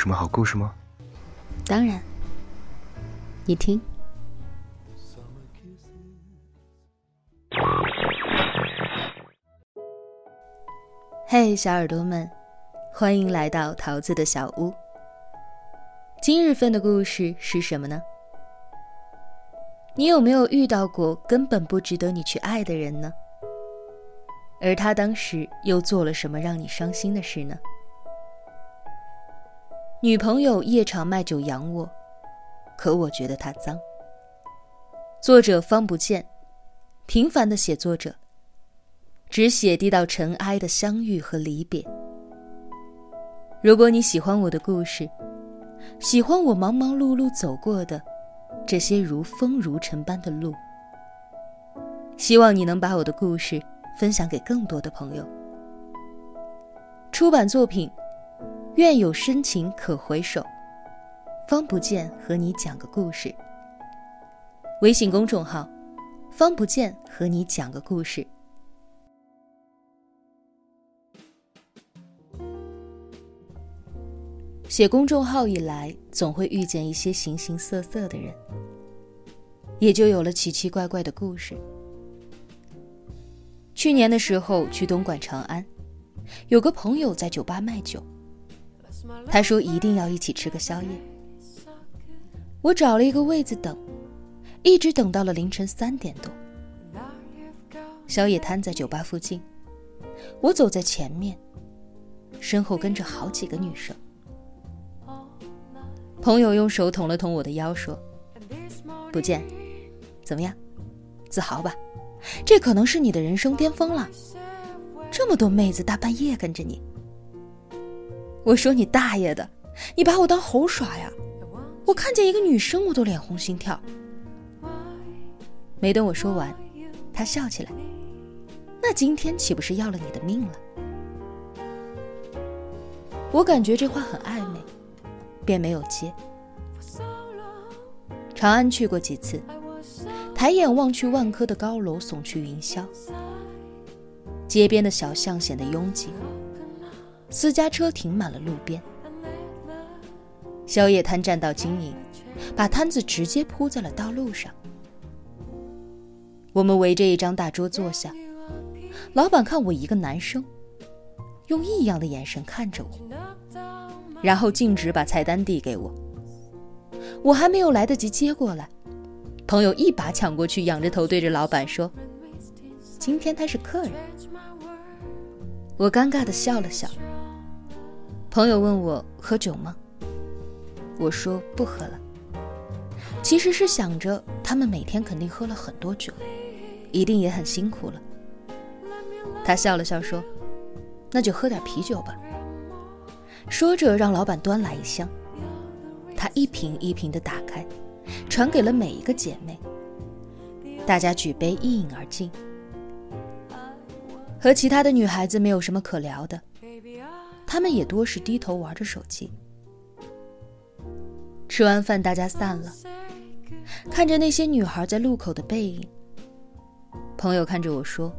什么好故事吗？当然，你听。嘿，小耳朵们，欢迎来到桃子的小屋。今日份的故事是什么呢？你有没有遇到过根本不值得你去爱的人呢？而他当时又做了什么让你伤心的事呢？女朋友夜场卖酒养我，可我觉得她脏。作者方不见，平凡的写作者。只写低到尘埃的相遇和离别。如果你喜欢我的故事，喜欢我忙忙碌碌走过的这些如风如尘般的路，希望你能把我的故事分享给更多的朋友。出版作品：愿有深情可回首，方不见和你讲个故事。微信公众号：方不见和你讲个故事。写公众号以来，总会遇见一些形形色色的人，也就有了奇奇怪怪的故事。去年的时候去东莞长安，有个朋友在酒吧卖酒，他说一定要一起吃个宵夜。我找了一个位子等，一直等到了凌晨三点多。宵夜摊在酒吧附近，我走在前面，身后跟着好几个女生。朋友用手捅了捅我的腰，说：“不见，怎么样？自豪吧？这可能是你的人生巅峰了。这么多妹子大半夜跟着你。”我说：“你大爷的！你把我当猴耍呀？我看见一个女生我都脸红心跳。”没等我说完，他笑起来：“那今天岂不是要了你的命了？”我感觉这话很暧昧。便没有接。长安去过几次，抬眼望去，万科的高楼耸去云霄，街边的小巷显得拥挤，私家车停满了路边。宵夜摊占道经营，把摊子直接铺在了道路上。我们围着一张大桌坐下，老板看我一个男生，用异样的眼神看着我。然后径直把菜单递给我，我还没有来得及接过来，朋友一把抢过去，仰着头对着老板说：“今天他是客人。”我尴尬的笑了笑。朋友问我喝酒吗？我说不喝了。其实是想着他们每天肯定喝了很多酒，一定也很辛苦了。他笑了笑说：“那就喝点啤酒吧。”说着，让老板端来一箱，他一瓶一瓶的打开，传给了每一个姐妹。大家举杯一饮而尽。和其他的女孩子没有什么可聊的，他们也多是低头玩着手机。吃完饭，大家散了。看着那些女孩在路口的背影，朋友看着我说：“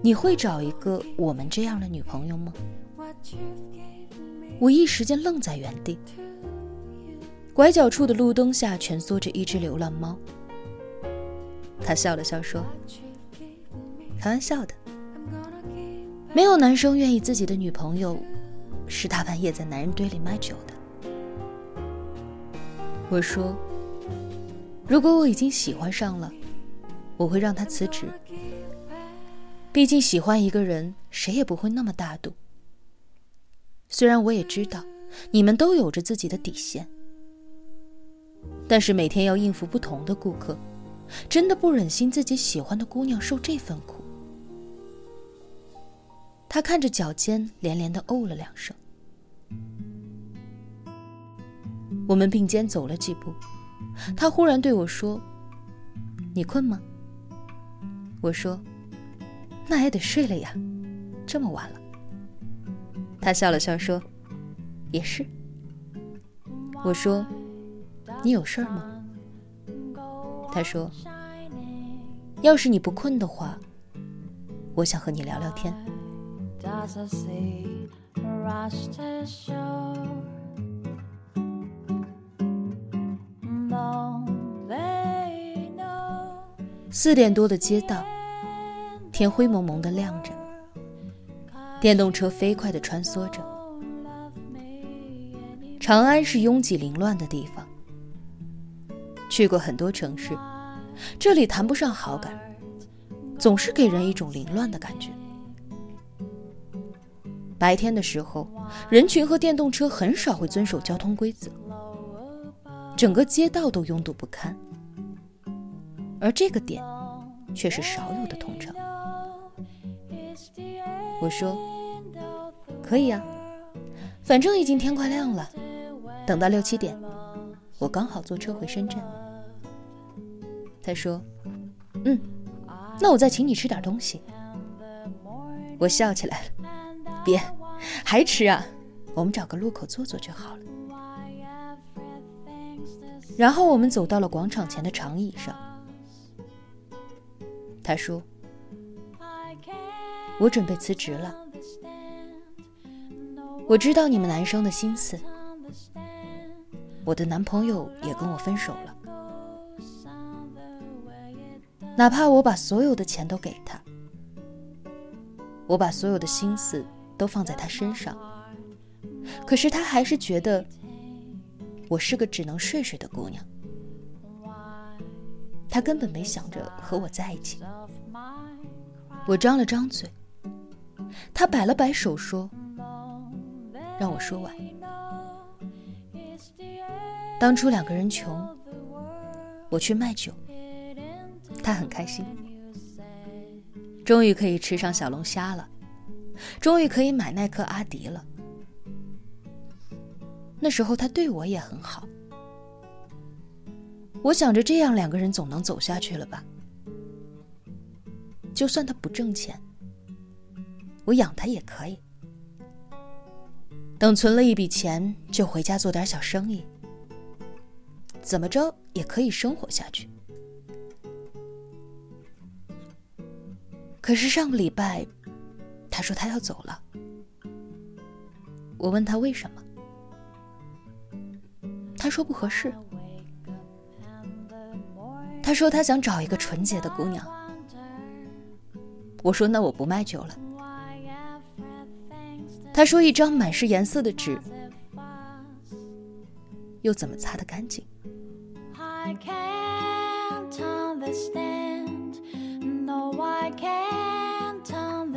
你会找一个我们这样的女朋友吗？”我一时间愣在原地。拐角处的路灯下蜷缩着一只流浪猫。他笑了笑说：“开玩笑的，没有男生愿意自己的女朋友是大半夜在男人堆里卖酒的。”我说：“如果我已经喜欢上了，我会让他辞职。毕竟喜欢一个人，谁也不会那么大度。”虽然我也知道，你们都有着自己的底线，但是每天要应付不同的顾客，真的不忍心自己喜欢的姑娘受这份苦。他看着脚尖，连连的哦了两声。我们并肩走了几步，他忽然对我说：“你困吗？”我说：“那也得睡了呀，这么晚了。”他笑了笑说：“也是。”我说：“你有事儿吗？”他说：“要是你不困的话，我想和你聊聊天。” does sea rush to shore? No, they know. 四点多的街道，天灰蒙蒙的亮着，电动车飞快的穿梭着。长安是拥挤凌乱的地方。去过很多城市，这里谈不上好感，总是给人一种凌乱的感觉。白天的时候，人群和电动车很少会遵守交通规则，整个街道都拥堵不堪。而这个点，却是少有的通畅。我说：“可以啊，反正已经天快亮了，等到六七点，我刚好坐车回深圳。”他说：“嗯，那我再请你吃点东西。”我笑起来了。别，还吃啊？我们找个路口坐坐就好了。然后我们走到了广场前的长椅上。他说：“我准备辞职了。我知道你们男生的心思。我的男朋友也跟我分手了。哪怕我把所有的钱都给他，我把所有的心思……”都放在他身上，可是他还是觉得我是个只能睡睡的姑娘。他根本没想着和我在一起。我张了张嘴，他摆了摆手说：“让我说完。”当初两个人穷，我去卖酒，他很开心，终于可以吃上小龙虾了。终于可以买耐克、阿迪了。那时候他对我也很好，我想着这样两个人总能走下去了吧。就算他不挣钱，我养他也可以。等存了一笔钱，就回家做点小生意，怎么着也可以生活下去。可是上个礼拜。他说他要走了，我问他为什么，他说不合适。他说他想找一个纯洁的姑娘。我说那我不卖酒了。他说一张满是颜色的纸，又怎么擦得干净？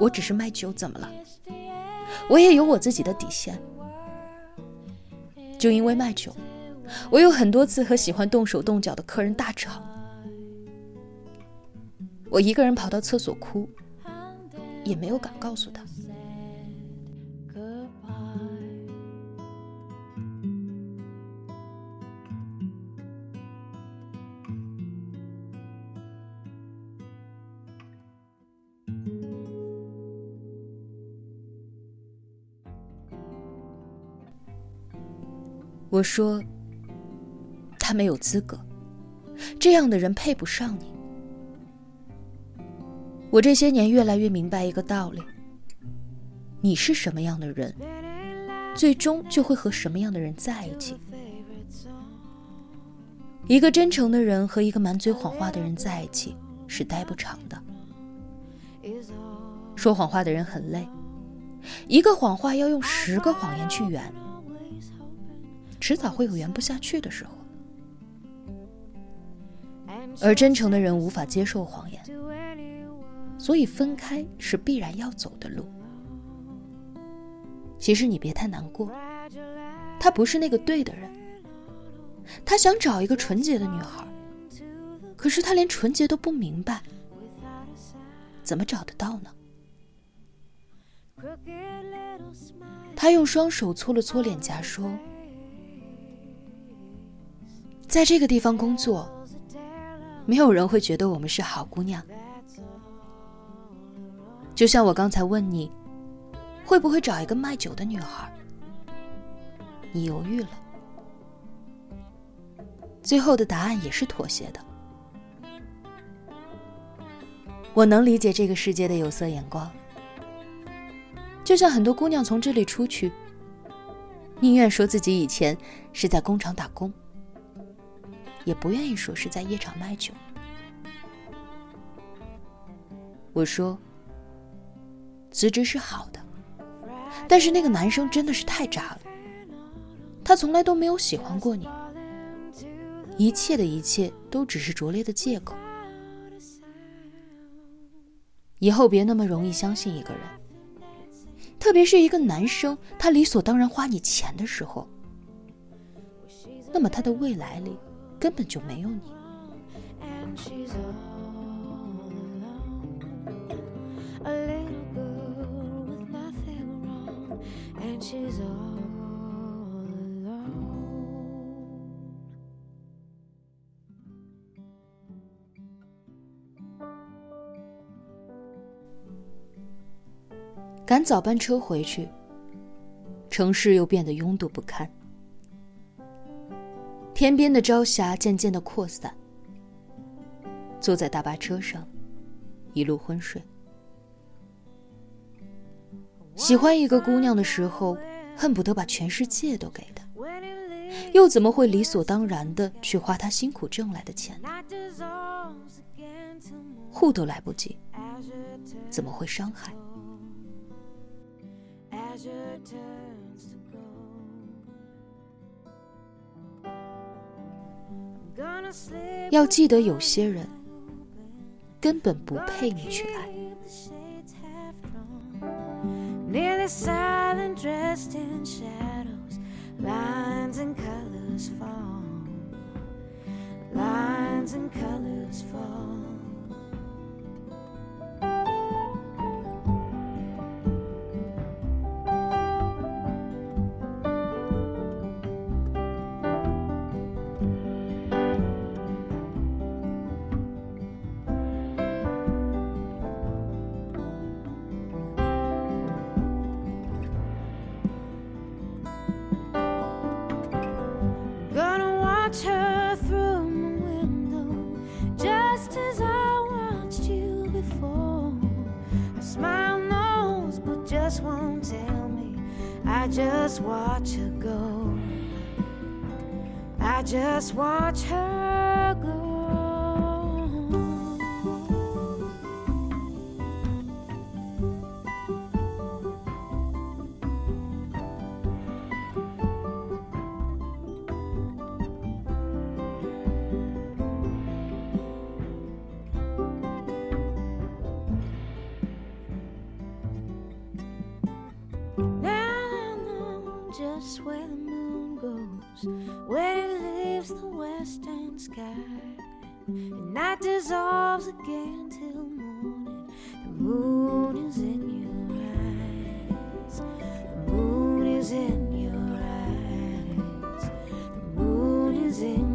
我只是卖酒，怎么了？我也有我自己的底线。就因为卖酒，我有很多次和喜欢动手动脚的客人大吵。我一个人跑到厕所哭，也没有敢告诉他。我说：“他没有资格，这样的人配不上你。”我这些年越来越明白一个道理：你是什么样的人，最终就会和什么样的人在一起。一个真诚的人和一个满嘴谎话的人在一起是待不长的。说谎话的人很累，一个谎话要用十个谎言去圆。迟早会有圆不下去的时候，而真诚的人无法接受谎言，所以分开是必然要走的路。其实你别太难过，他不是那个对的人。他想找一个纯洁的女孩，可是他连纯洁都不明白，怎么找得到呢？他用双手搓了搓脸颊，说。在这个地方工作，没有人会觉得我们是好姑娘。就像我刚才问你，会不会找一个卖酒的女孩？你犹豫了，最后的答案也是妥协的。我能理解这个世界的有色眼光，就像很多姑娘从这里出去，宁愿说自己以前是在工厂打工，也不愿意说是在夜场卖酒。我说，辞职是好的，但是那个男生真的是太渣了，他从来都没有喜欢过你，一切的一切都只是拙劣的借口。以后别那么容易相信一个人，特别是一个男生，他理所当然花你钱的时候，那么他的未来里根本就没有你。赶早班车回去，城市又变得拥堵不堪。天边的朝霞渐渐的扩散。坐在大巴车上，一路昏睡。喜欢一个姑娘的时候，恨不得把全世界都给她，又怎么会理所当然的去花她辛苦挣来的钱？护都来不及，怎么会伤害？要记得，有些人根本不配你去爱。Just watch her go. I just watch her where the moon goes, where it leaves the western sky, and night dissolves again till morning. The moon is in your eyes. The moon is in your eyes. The moon is in.